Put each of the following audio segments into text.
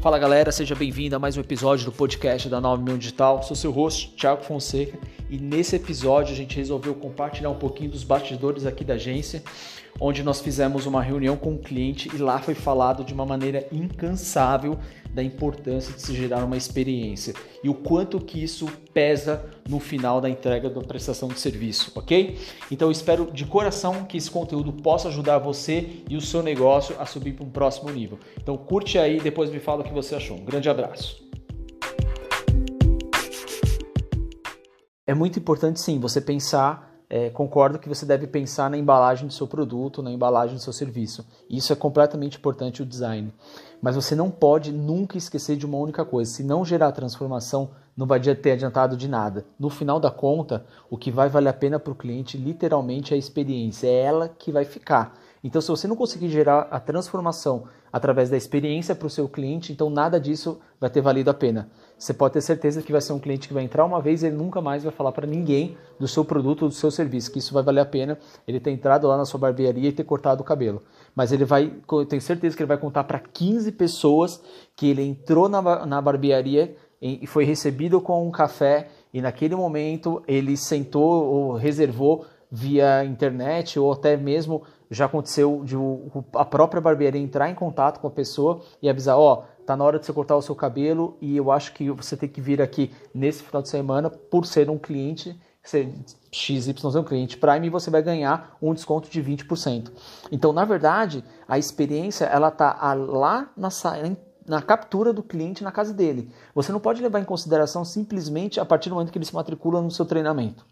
Fala galera, seja bem-vindo a mais um episódio do podcast da 9 Milhão Digital. Sou seu host, Thiago Fonseca, e nesse episódio a gente resolveu compartilhar um pouquinho dos bastidores aqui da agência, onde nós fizemos uma reunião com o cliente e lá foi falado de uma maneira incansável da importância de se gerar uma experiência e o quanto que isso pesa no final da entrega da prestação de serviço, ok? Então eu espero de coração que esse conteúdo possa ajudar você e o seu negócio a subir para um próximo nível. Então curte aí e depois me fala o que você achou. Um grande abraço. É muito importante sim você pensar é, concordo que você deve pensar na embalagem do seu produto, na embalagem do seu serviço. Isso é completamente importante o design. Mas você não pode nunca esquecer de uma única coisa: se não gerar transformação, não vai ter adiantado de nada. No final da conta, o que vai valer a pena para o cliente literalmente é a experiência, é ela que vai ficar. Então, se você não conseguir gerar a transformação através da experiência para o seu cliente, então nada disso vai ter valido a pena. Você pode ter certeza que vai ser um cliente que vai entrar uma vez e ele nunca mais vai falar para ninguém do seu produto ou do seu serviço, que isso vai valer a pena ele ter entrado lá na sua barbearia e ter cortado o cabelo. Mas ele vai, eu tenho certeza que ele vai contar para 15 pessoas que ele entrou na, na barbearia e foi recebido com um café e naquele momento ele sentou ou reservou via internet ou até mesmo já aconteceu de a própria barbearia entrar em contato com a pessoa e avisar, ó, oh, tá na hora de você cortar o seu cabelo e eu acho que você tem que vir aqui nesse final de semana por ser um cliente XYZ um cliente Prime e você vai ganhar um desconto de 20%. Então, na verdade, a experiência ela tá lá na, na captura do cliente na casa dele. Você não pode levar em consideração simplesmente a partir do momento que ele se matricula no seu treinamento.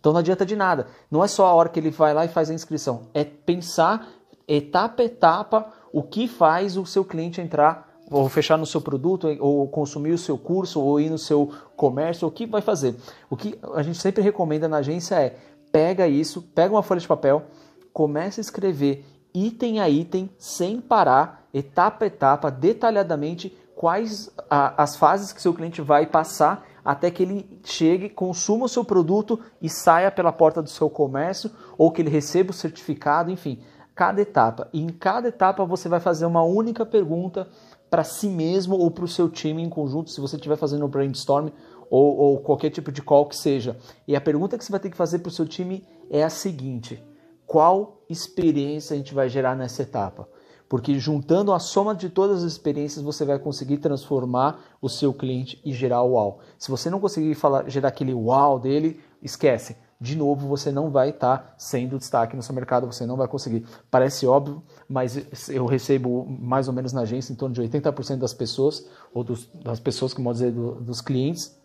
Então não adianta de nada. Não é só a hora que ele vai lá e faz a inscrição. É pensar etapa a etapa o que faz o seu cliente entrar ou fechar no seu produto, ou consumir o seu curso, ou ir no seu comércio, o que vai fazer? O que a gente sempre recomenda na agência é pega isso, pega uma folha de papel, começa a escrever item a item, sem parar, etapa a etapa, detalhadamente, quais a, as fases que seu cliente vai passar até que ele chegue, consuma o seu produto e saia pela porta do seu comércio ou que ele receba o certificado, enfim, cada etapa. E em cada etapa você vai fazer uma única pergunta para si mesmo ou para o seu time em conjunto, se você estiver fazendo um brainstorm ou, ou qualquer tipo de call que seja. E a pergunta que você vai ter que fazer para o seu time é a seguinte: qual experiência a gente vai gerar nessa etapa? porque juntando a soma de todas as experiências você vai conseguir transformar o seu cliente e gerar o uau. Se você não conseguir falar, gerar aquele uau dele, esquece. De novo, você não vai estar tá sendo destaque no seu mercado, você não vai conseguir. Parece óbvio, mas eu recebo mais ou menos na agência em torno de 80% das pessoas, ou dos, das pessoas, como dizer, do, dos clientes,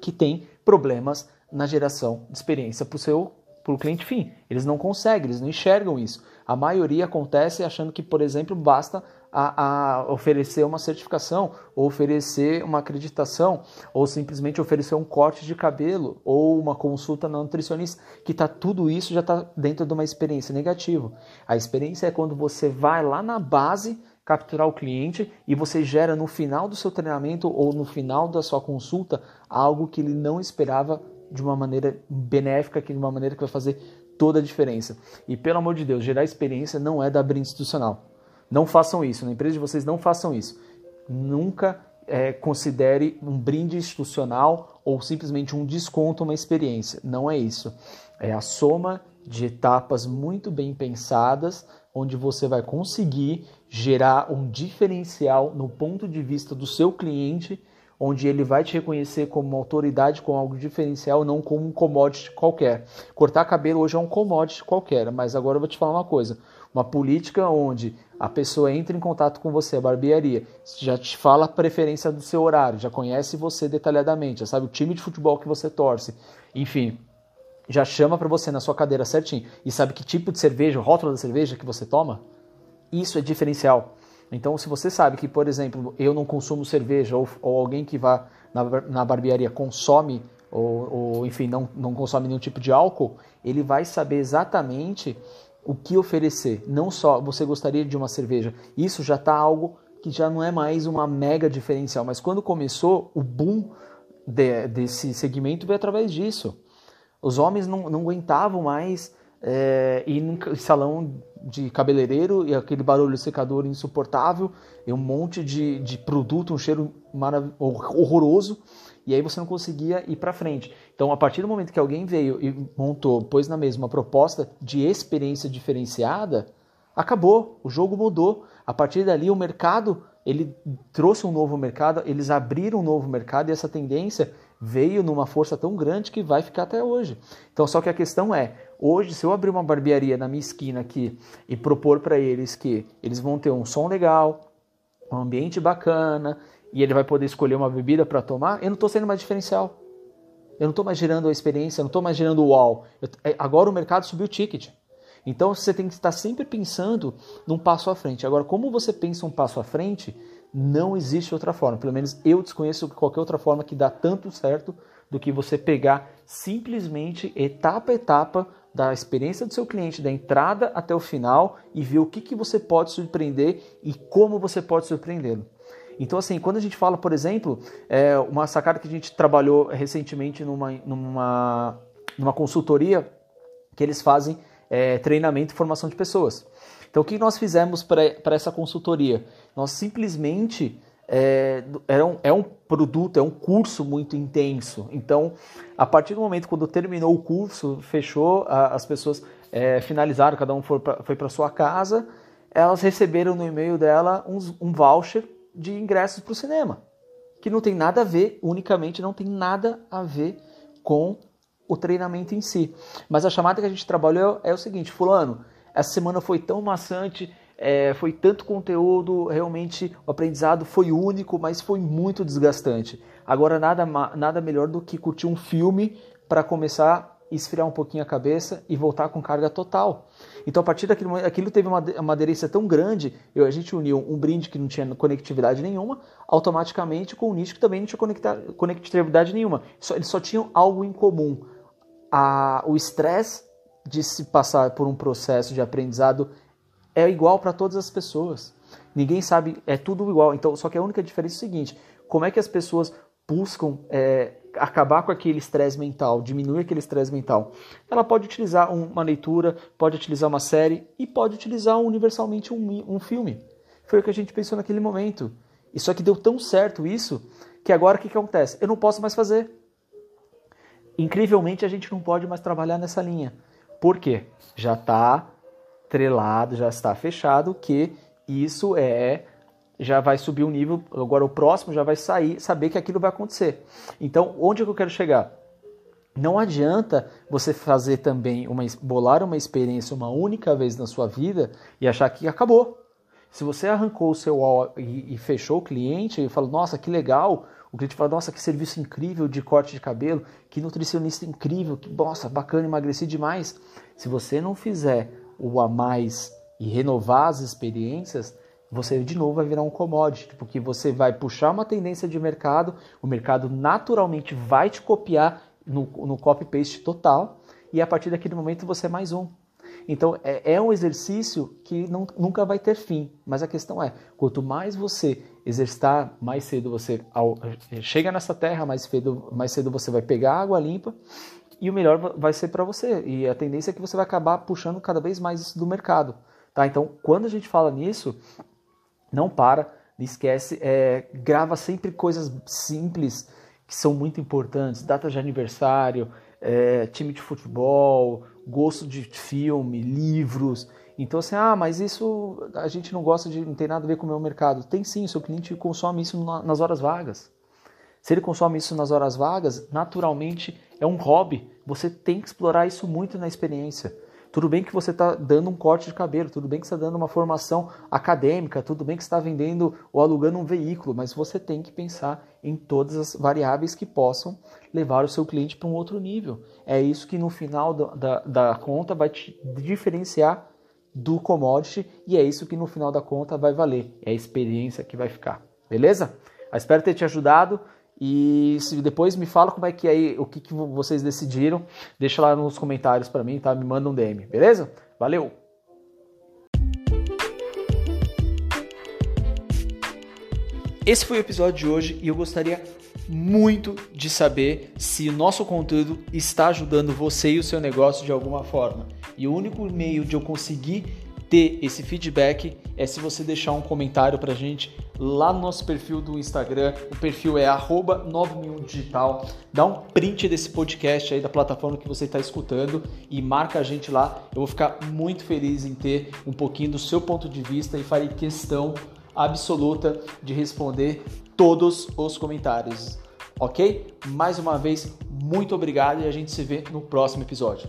que têm problemas na geração de experiência para o seu para o cliente fim. Eles não conseguem, eles não enxergam isso. A maioria acontece achando que, por exemplo, basta a, a, oferecer uma certificação, ou oferecer uma acreditação, ou simplesmente oferecer um corte de cabelo, ou uma consulta na nutricionista, que tá, tudo isso já está dentro de uma experiência negativa. A experiência é quando você vai lá na base capturar o cliente e você gera no final do seu treinamento ou no final da sua consulta algo que ele não esperava de uma maneira benéfica, de uma maneira que vai fazer toda a diferença. E pelo amor de Deus, gerar experiência não é da brinde institucional. Não façam isso, na empresa de vocês não façam isso. Nunca é, considere um brinde institucional ou simplesmente um desconto uma experiência. Não é isso. É a soma de etapas muito bem pensadas, onde você vai conseguir gerar um diferencial no ponto de vista do seu cliente onde ele vai te reconhecer como uma autoridade com algo diferencial, não como um commodity qualquer. Cortar cabelo hoje é um commodity qualquer, mas agora eu vou te falar uma coisa. Uma política onde a pessoa entra em contato com você, a barbearia, já te fala a preferência do seu horário, já conhece você detalhadamente, já sabe o time de futebol que você torce, enfim, já chama para você na sua cadeira certinho e sabe que tipo de cerveja, o rótulo da cerveja que você toma, isso é diferencial. Então, se você sabe que, por exemplo, eu não consumo cerveja ou, ou alguém que vá na, na barbearia consome ou, ou, enfim, não, não consome nenhum tipo de álcool, ele vai saber exatamente o que oferecer. Não só você gostaria de uma cerveja, isso já está algo que já não é mais uma mega diferencial, mas quando começou o boom de, desse segmento veio através disso. Os homens não, não aguentavam mais é, ir num salão de cabeleireiro e aquele barulho secador insuportável, e um monte de, de produto, um cheiro horroroso, e aí você não conseguia ir para frente. Então, a partir do momento que alguém veio e montou, pôs na mesma proposta de experiência diferenciada, acabou, o jogo mudou. A partir dali, o mercado ele trouxe um novo mercado, eles abriram um novo mercado e essa tendência veio numa força tão grande que vai ficar até hoje. Então, só que a questão é, hoje, se eu abrir uma barbearia na minha esquina aqui e propor para eles que eles vão ter um som legal, um ambiente bacana e ele vai poder escolher uma bebida para tomar, eu não estou sendo mais diferencial. Eu não estou mais gerando a experiência, eu não estou mais gerando o wow. Eu, é, agora o mercado subiu o ticket. Então você tem que estar sempre pensando num passo à frente. Agora, como você pensa um passo à frente, não existe outra forma. Pelo menos eu desconheço qualquer outra forma que dá tanto certo do que você pegar simplesmente etapa a etapa da experiência do seu cliente, da entrada até o final e ver o que, que você pode surpreender e como você pode surpreendê-lo. Então, assim, quando a gente fala, por exemplo, é, uma sacada que a gente trabalhou recentemente numa, numa, numa consultoria que eles fazem é, treinamento e formação de pessoas. Então, o que nós fizemos para essa consultoria? Nós simplesmente é, é, um, é um produto, é um curso muito intenso. Então, a partir do momento quando terminou o curso, fechou, a, as pessoas é, finalizaram, cada um foi para sua casa, elas receberam no e-mail dela um, um voucher de ingressos para o cinema, que não tem nada a ver, unicamente não tem nada a ver com o treinamento em si. Mas a chamada que a gente trabalhou é o seguinte, fulano, essa semana foi tão maçante, é, foi tanto conteúdo, realmente o aprendizado foi único, mas foi muito desgastante. Agora nada, nada melhor do que curtir um filme para começar a esfriar um pouquinho a cabeça e voltar com carga total. Então a partir daquilo, aquilo teve uma, uma aderência tão grande, eu, a gente uniu um brinde que não tinha conectividade nenhuma, automaticamente com um nicho que também não tinha conectividade nenhuma. Só, eles só tinham algo em comum a, o estresse de se passar por um processo de aprendizado é igual para todas as pessoas. Ninguém sabe, é tudo igual. Então, só que a única diferença é o seguinte: como é que as pessoas buscam é, acabar com aquele estresse mental, diminuir aquele estresse mental? Ela pode utilizar uma leitura, pode utilizar uma série e pode utilizar universalmente um, um filme. Foi o que a gente pensou naquele momento. E só que deu tão certo isso que agora o que, que acontece? Eu não posso mais fazer. Incrivelmente, a gente não pode mais trabalhar nessa linha. Por quê? Já está trelado, já está fechado que isso é já vai subir um nível, agora o próximo já vai sair, saber que aquilo vai acontecer. Então, onde é que eu quero chegar? Não adianta você fazer também uma bolar uma experiência uma única vez na sua vida e achar que acabou. Se você arrancou o seu e, e fechou o cliente e falou, nossa, que legal, o cliente fala, nossa, que serviço incrível de corte de cabelo, que nutricionista incrível, que nossa, bacana, emagreci demais. Se você não fizer o a mais e renovar as experiências, você de novo vai virar um commodity, porque você vai puxar uma tendência de mercado, o mercado naturalmente vai te copiar no, no copy-paste total, e a partir daquele momento você é mais um. Então é, é um exercício que não, nunca vai ter fim, mas a questão é: quanto mais você exercitar, mais cedo você ao, chega nessa terra, mais cedo, mais cedo você vai pegar água limpa e o melhor vai ser para você. E a tendência é que você vai acabar puxando cada vez mais isso do mercado. Tá? Então, quando a gente fala nisso, não para, não esquece, é, grava sempre coisas simples que são muito importantes, datas de aniversário, é, time de futebol, gosto de filme, livros. Então, assim, ah, mas isso a gente não gosta de, não tem nada a ver com o meu mercado. Tem sim, seu cliente consome isso nas horas vagas. Se ele consome isso nas horas vagas, naturalmente é um hobby. Você tem que explorar isso muito na experiência. Tudo bem que você está dando um corte de cabelo, tudo bem que você está dando uma formação acadêmica, tudo bem que está vendendo ou alugando um veículo, mas você tem que pensar em todas as variáveis que possam levar o seu cliente para um outro nível. É isso que no final da, da conta vai te diferenciar do commodity e é isso que no final da conta vai valer. É a experiência que vai ficar. Beleza? Espero ter te ajudado. E se depois me fala como é que é o que, que vocês decidiram, deixa lá nos comentários para mim, tá? Me manda um DM, beleza? Valeu. Esse foi o episódio de hoje e eu gostaria muito de saber se o nosso conteúdo está ajudando você e o seu negócio de alguma forma. E o único meio de eu conseguir ter esse feedback é se você deixar um comentário pra gente lá no nosso perfil do Instagram. O perfil é 9001digital. Dá um print desse podcast aí da plataforma que você está escutando e marca a gente lá. Eu vou ficar muito feliz em ter um pouquinho do seu ponto de vista e farei questão absoluta de responder todos os comentários. Ok? Mais uma vez, muito obrigado e a gente se vê no próximo episódio.